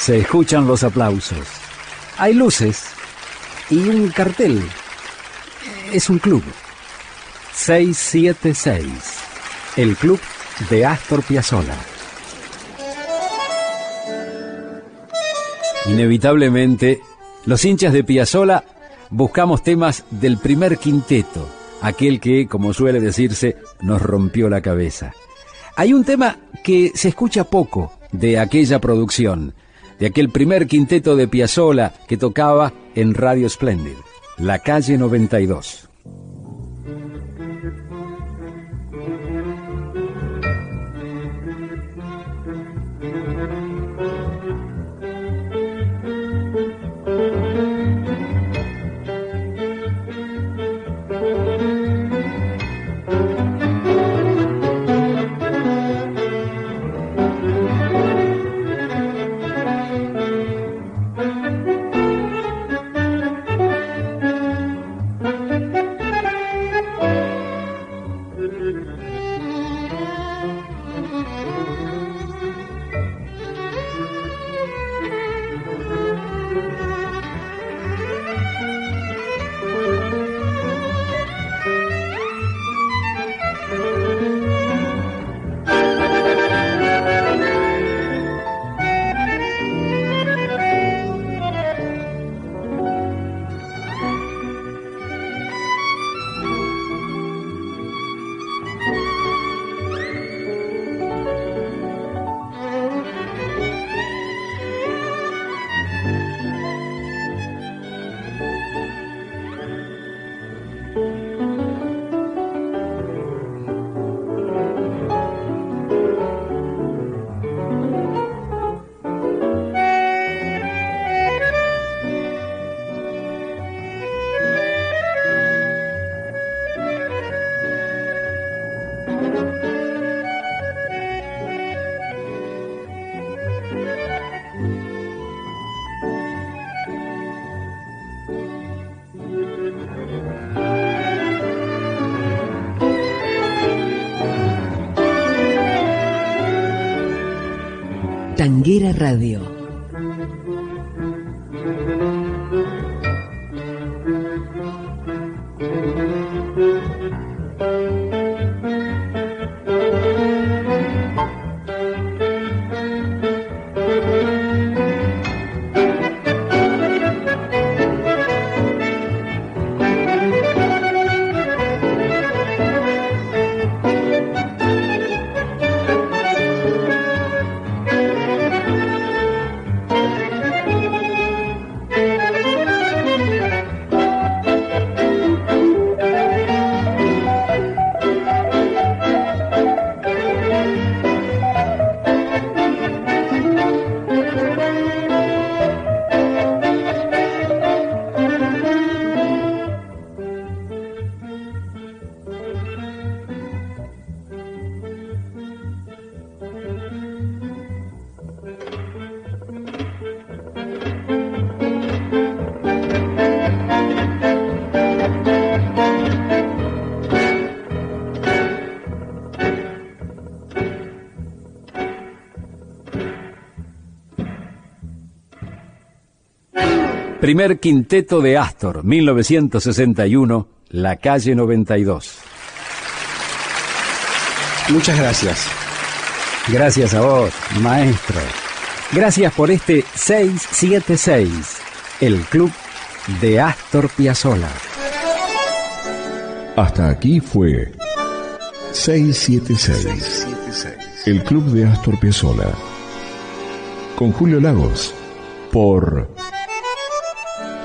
Se escuchan los aplausos. Hay luces y un cartel. Es un club. 676. El club de Astor Piazzolla. Inevitablemente, los hinchas de Piazzolla buscamos temas del primer quinteto, aquel que, como suele decirse, nos rompió la cabeza. Hay un tema que se escucha poco de aquella producción, de aquel primer quinteto de Piazzolla que tocaba en Radio Splendid, La Calle 92. Tanguera Radio Primer quinteto de Astor, 1961, La Calle 92. Muchas gracias. Gracias a vos, maestro. Gracias por este 676, el club de Astor Piazzolla. Hasta aquí fue 676, el club de Astor Piazzolla. Con Julio Lagos, por